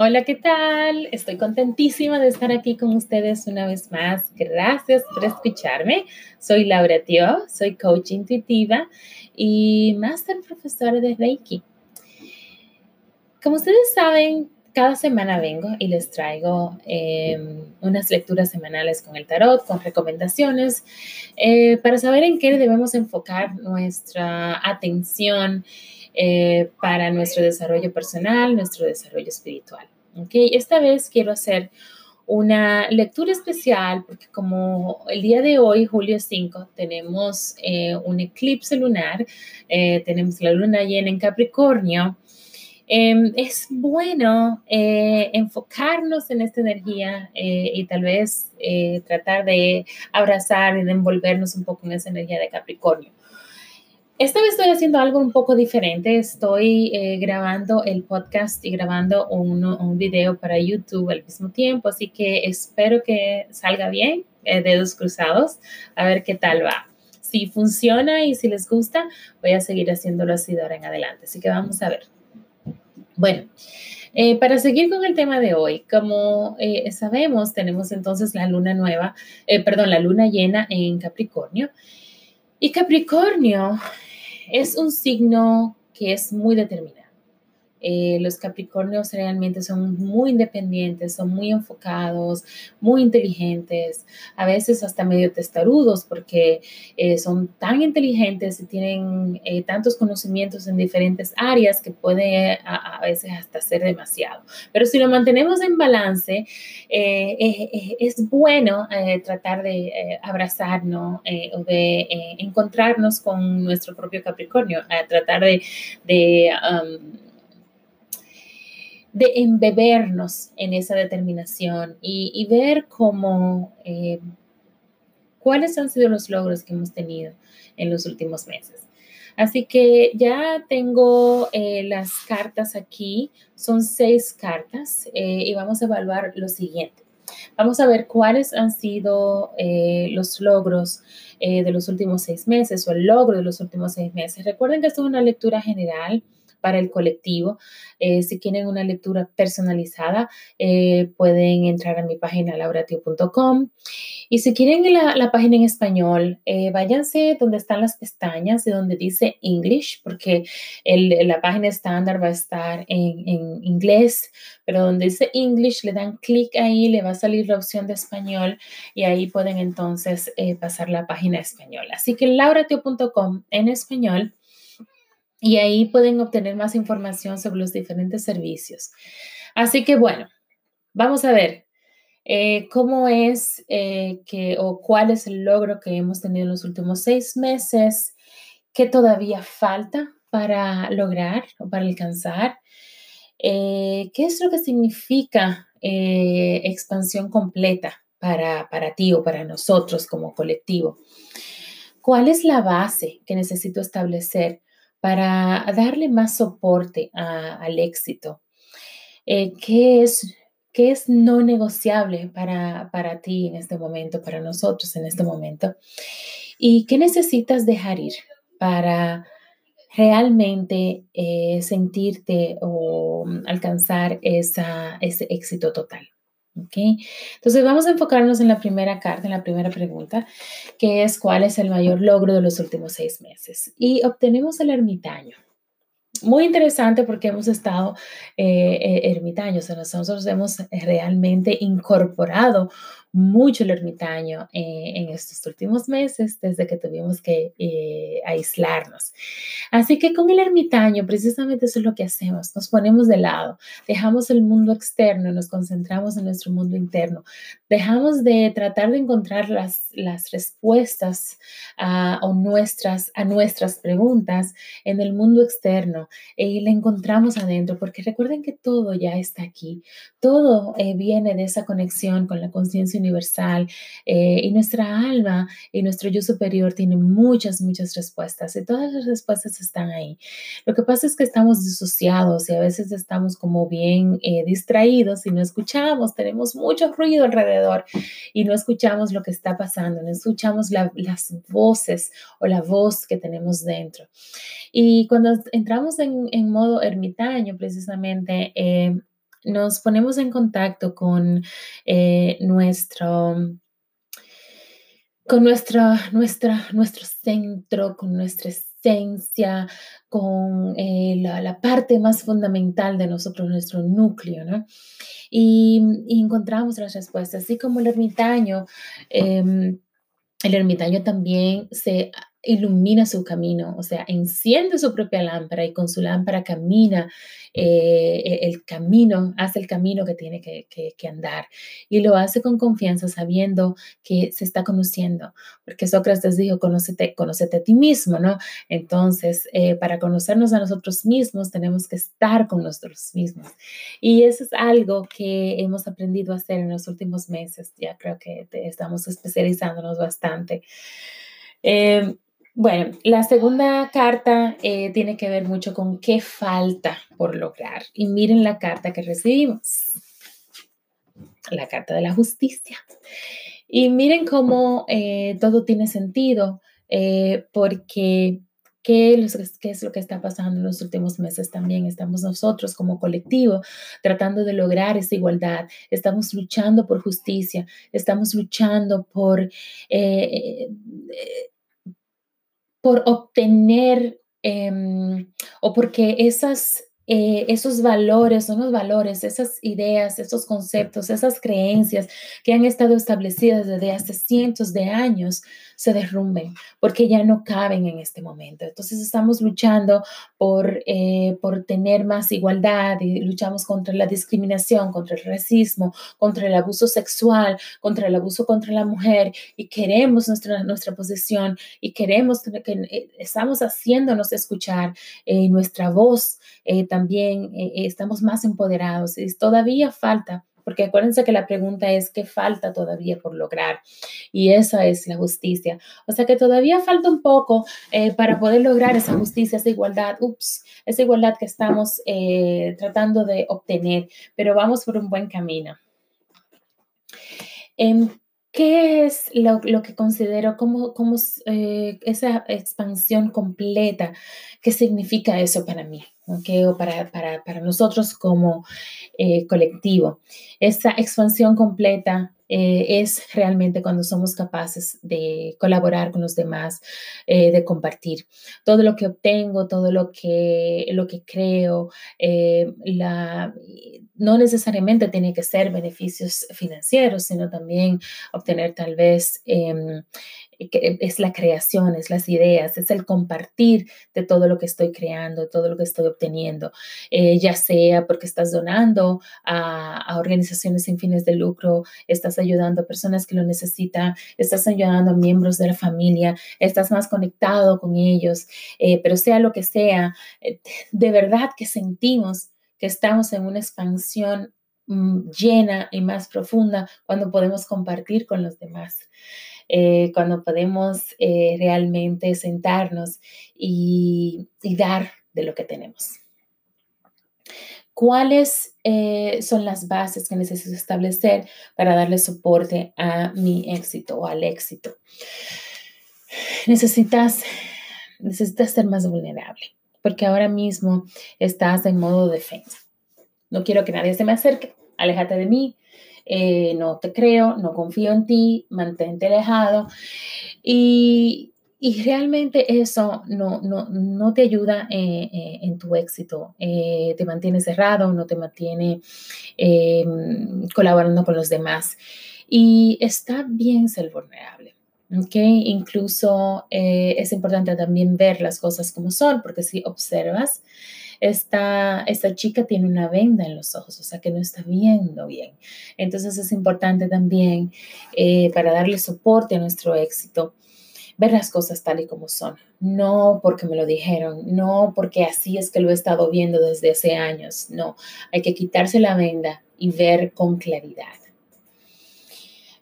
Hola, ¿qué tal? Estoy contentísima de estar aquí con ustedes una vez más. Gracias por escucharme. Soy Laura Tio, soy coach intuitiva y máster profesora de Reiki. Como ustedes saben, cada semana vengo y les traigo em, unas lecturas semanales con el tarot, con recomendaciones, eh, para saber en qué debemos enfocar nuestra atención eh, para nuestro desarrollo personal, nuestro desarrollo espiritual. ¿okay? Esta vez quiero hacer una lectura especial porque como el día de hoy, julio 5, tenemos eh, un eclipse lunar, eh, tenemos la luna llena en Capricornio. Em, es bueno enfocarnos en esta energía y tal vez tratar de abrazar y de envolvernos un poco en esa energía de Capricornio. Esta vez estoy haciendo algo un poco diferente. Estoy eh, grabando el podcast y grabando un, video para YouTube al mismo tiempo, así que espero que salga bien, eh, dedos cruzados, a ver qué tal va. Si funciona y si les gusta, voy a seguir haciéndolo así de ahora en adelante. Así que vamos a ver. Bueno, eh, para seguir con el tema de hoy, como sabemos, tenemos entonces la luna nueva, perdón, la luna llena en Capricornio. Y Capricornio es un signo que es muy determinado. Eh, los Capricornios realmente son muy independientes, son muy enfocados, muy inteligentes, a veces hasta medio testarudos porque eh, son tan inteligentes y tienen eh, tantos conocimientos en diferentes áreas que puede a, veces hasta ser demasiado. Pero si lo mantenemos en balance, es bueno tratar de abrazarnos o de encontrarnos con nuestro propio Capricornio, tratar de... Um, de embebernos en esa determinación y, ver cómo, eh, cuáles han sido los logros que hemos tenido en los últimos meses. Así que ya tengo eh, las cartas aquí, son seis cartas eh, y vamos a evaluar lo siguiente. Vamos a ver cuáles han sido los logros de los últimos seis meses o el logro de los últimos seis meses. Recuerden que esto es una lectura general para el colectivo. Eh, si quieren una lectura personalizada, eh, pueden entrar a mi página lauratio.com. Y si quieren la, página en español, eh, váyanse donde están las pestañas y donde dice English, porque la página estándar va a estar en, en inglés, pero donde dice English, le dan clic ahí, le va a salir la opción de español y ahí pueden entonces pasar la página española. Así que lauratio.com en español y ahí pueden obtener más información sobre los diferentes servicios. Así que bueno, vamos a ver eh, cómo es eh, que o cuál es el logro que hemos tenido en los últimos seis meses, qué todavía falta para lograr o para alcanzar, eh, qué es lo que significa expansión completa para, para ti o para nosotros como colectivo. ¿Cuál es la base que necesito establecer para darle más soporte al éxito. Eh, ¿qué, es, ¿Qué es no negociable para, para ti en este momento, para nosotros en este momento? ¿Y qué necesitas dejar ir para realmente eh, sentirte o alcanzar esa, ese éxito total? Entonces vamos a enfocarnos en la primera carta, en la primera pregunta, que es cuál es el mayor logro de los últimos seis meses. Y obtenemos el ermitaño. Muy interesante porque hemos estado eh, eh, ermitaños, nosotros hemos realmente incorporado mucho el ermitaño eh, en estos últimos meses, desde que tuvimos que eh, aislarnos. Así que con el ermitaño, precisamente eso es lo que hacemos, nos ponemos de lado, dejamos el mundo externo, nos concentramos en nuestro mundo interno, dejamos de tratar de encontrar las, las respuestas a, nuestras, a nuestras preguntas en el mundo externo y le encontramos adentro, porque recuerden que todo ya está aquí, todo eh, viene de esa conexión con la conciencia universal eh, y nuestra alma y nuestro yo superior tienen muchas, muchas respuestas y todas las respuestas están ahí. Lo que pasa es que estamos disociados y a veces estamos como bien eh, distraídos y no escuchamos, tenemos mucho ruido alrededor y no escuchamos lo que está pasando, no escuchamos las voces o la voz que tenemos dentro. Y cuando entramos en, en modo ermitaño, precisamente, eh, nos ponemos en contacto con eh, nuestro con nuestra, nuestra, nuestro centro, con nuestra esencia, con eh, la, parte más fundamental de nosotros, nuestro núcleo, ¿no? Y, encontramos las respuestas, así como el ermitaño, em, el ermitaño también se ilumina su camino, o sea, enciende su propia lámpara y con su lámpara camina eh, e, el camino, hace el camino que tiene que, andar y lo hace con confianza sabiendo que se está conociendo, porque Sócrates dijo, conócete, conócete a ti mismo, ¿no? Entonces, eh, para conocernos a nosotros mismos tenemos que estar con nosotros mismos y eso es algo que hemos aprendido a hacer en los últimos meses, ya creo que estamos especializándonos bastante. Eh, bueno, la segunda carta eh, tiene que ver mucho con qué falta por lograr. Y miren la carta que recibimos, la carta de la justicia. Y miren cómo eh, todo tiene sentido, eh, porque ¿qué es lo que está pasando en los últimos meses también? Estamos nosotros como colectivo tratando de lograr esa igualdad, estamos luchando por justicia, estamos luchando por por obtener em, o porque esas, eh, esos valores son los valores, esas ideas, esos conceptos, esas creencias que han estado establecidas desde hace cientos de años se derrumben porque ya no caben en este momento. Entonces estamos luchando por, eh, por tener más igualdad y luchamos contra la discriminación, contra el racismo, contra el abuso sexual, contra el abuso contra la mujer y queremos nuestra, nuestra posición y queremos que, eh, estamos haciéndonos escuchar eh, nuestra voz también estamos más empoderados y todavía falta porque acuérdense que la pregunta es qué falta todavía por lograr y esa es la justicia. O sea que todavía falta un poco eh, para poder lograr esa justicia, esa igualdad, ups, esa igualdad que estamos eh, tratando de obtener, pero vamos por un buen camino. Em, ¿Qué es lo, que considero como, eh, esa expansión completa? ¿Qué significa eso para mí? O para, para, para, nosotros como eh, colectivo. Esta expansión completa eh, es realmente cuando somos capaces de colaborar con los demás, eh, de compartir todo lo que obtengo, todo lo que, lo que creo. la, no necesariamente tiene que ser beneficios financieros, sino también obtener tal vez em, es la creación, es las ideas, es el compartir de todo lo que estoy creando, todo lo que estoy obteniendo, eh, ya sea porque estás donando a, organizaciones sin fines de lucro, estás ayudando a personas que lo necesitan, estás ayudando a miembros de la familia, estás más conectado con ellos, eh, pero sea lo que sea, eh, de verdad que sentimos que estamos en una expansión mm, llena y más profunda cuando podemos compartir con los demás. Eh, cuando podemos eh, realmente sentarnos y, dar de lo que tenemos. ¿Cuáles eh, son las bases que necesito establecer para darle soporte a mi éxito o al éxito? Necesitas, necesitas ser más vulnerable, porque ahora mismo estás en modo defensa. No quiero que nadie se me acerque, aléjate de mí, eh, no te creo, no confío en ti, mantente alejado. Y, realmente eso no, no, te ayuda eh, eh, en tu éxito, te mantiene cerrado, no te mantiene colaborando con los demás. Y está bien ser vulnerable. Okay, incluso eh, es importante también ver las cosas como son, porque si observas, esta, esta chica tiene una venda en los ojos, o sea que no está viendo bien. Entonces es importante también eh, para darle soporte a nuestro éxito, ver las cosas tal y como son, no porque me lo dijeron, no porque así es que lo he estado viendo desde hace años, no, hay que quitarse la venda y ver con claridad.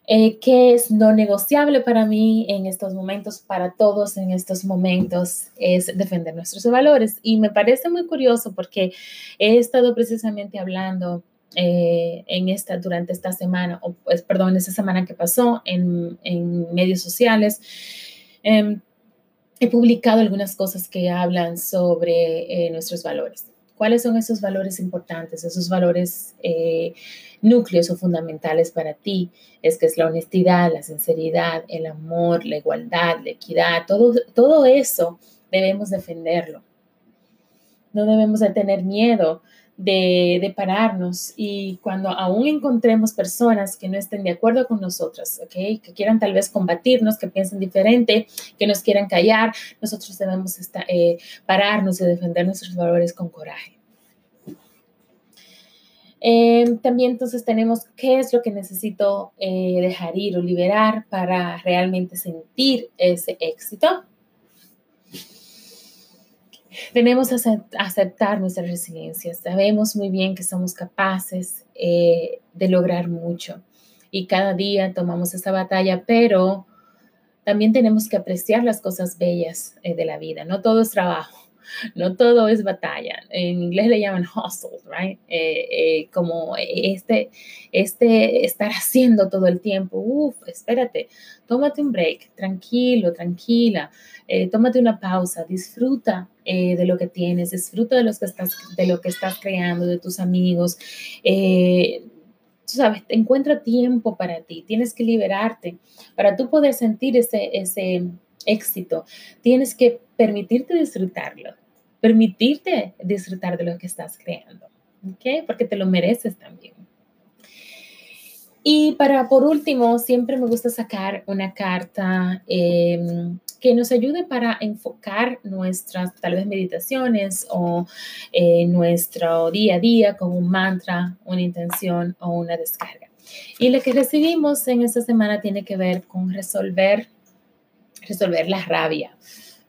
Eh, ¿Qué es no negociable para mí en estos momentos, para todos en estos momentos? Es defender nuestros valores. Y me parece muy curioso porque he estado precisamente hablando eh, en esta, durante esta semana, o pues, perdón, esa semana que pasó en, en medios sociales. Em, he publicado algunas cosas que hablan sobre eh, nuestros valores. ¿Cuáles son esos valores importantes, esos valores eh, núcleos o fundamentales para ti? Es que es la honestidad, la sinceridad, el amor, la igualdad, la equidad, todo, todo eso debemos defenderlo. No debemos de tener miedo de, pararnos y cuando aún encontremos personas que no estén de acuerdo con nosotras, que quieran tal vez combatirnos, que piensen diferente, que nos quieran callar, nosotros debemos eh, pararnos y defender nuestros valores con coraje. Em, también entonces tenemos qué es lo que necesito eh, dejar ir o liberar para realmente sentir ese éxito. Tenemos que aceptar nuestra resiliencia. Sabemos muy bien que somos capaces eh, de lograr mucho y cada día tomamos esa batalla, pero también tenemos que apreciar las cosas bellas eh, de la vida. No todo es trabajo no todo es batalla. En inglés le llaman hustle, right? Eh, eh, como este, este estar haciendo todo el tiempo. Uf, espérate, tómate un break, tranquilo, tranquila, eh, tómate una pausa, disfruta de lo que tienes, disfruta de, los que estás, de lo que estás creando, de tus amigos. tú sabes, encuentra tiempo para ti, tienes que liberarte para tú poder sentir ese, ese éxito, tienes que permitirte disfrutarlo, permitirte disfrutar de lo que estás creando, ¿ok? Porque te lo mereces también. Y para, por último, siempre me gusta sacar una carta em, que nos ayude para enfocar nuestras tal vez meditaciones o eh, nuestro día a día con un mantra, una intención o una descarga. Y lo que recibimos en esta semana tiene que ver con resolver resolver la rabia.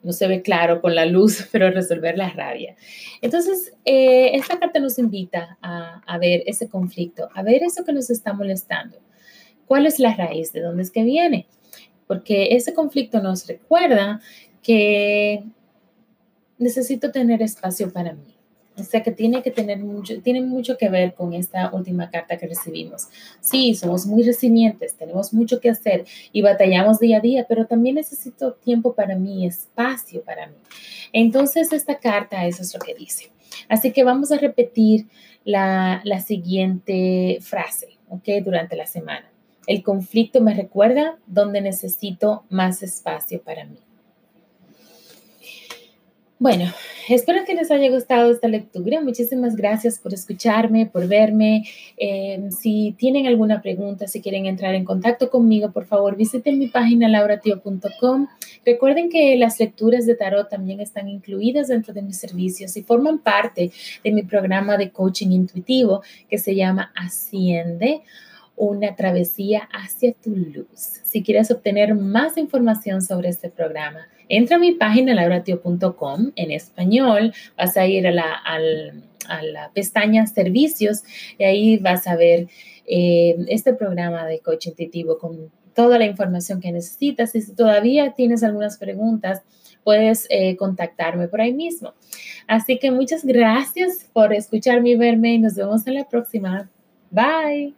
No se ve claro con la luz, pero resolver la rabia. Entonces, eh, esta carta nos invita a, a ver ese conflicto, a ver eso que nos está molestando. ¿Cuál es la raíz? ¿De dónde es que viene? Porque ese conflicto nos recuerda que necesito tener espacio para mí o sea que tiene que tener mucho, tiene mucho que ver con esta última carta que recibimos. Sí, somos muy resilientes, tenemos mucho que hacer y batallamos día a día, pero también necesito tiempo para mí, espacio para mí. Entonces, esta carta, eso es lo que dice. Así que vamos a repetir la, la siguiente frase, ¿ok? Durante la semana. El conflicto me recuerda donde necesito más espacio para mí. Bueno, espero que les haya gustado esta lectura. Muchísimas gracias por escucharme, por verme. Em, si tienen alguna pregunta, si quieren entrar en contacto conmigo, por favor visiten mi página lauratio.com. Recuerden que las lecturas de tarot también están incluidas dentro de mis servicios y forman parte de mi programa de coaching intuitivo que se llama Asciende una travesía hacia tu luz. Si quieres obtener más información sobre este programa, entra a mi página lauratio.com en español, vas a ir a la, pestaña servicios y ahí vas a ver eh, este programa de coach intuitivo con toda la información que necesitas. Y si todavía tienes algunas preguntas, puedes eh, contactarme por ahí mismo. Así que muchas gracias por escucharme y verme y nos vemos en la próxima. Bye.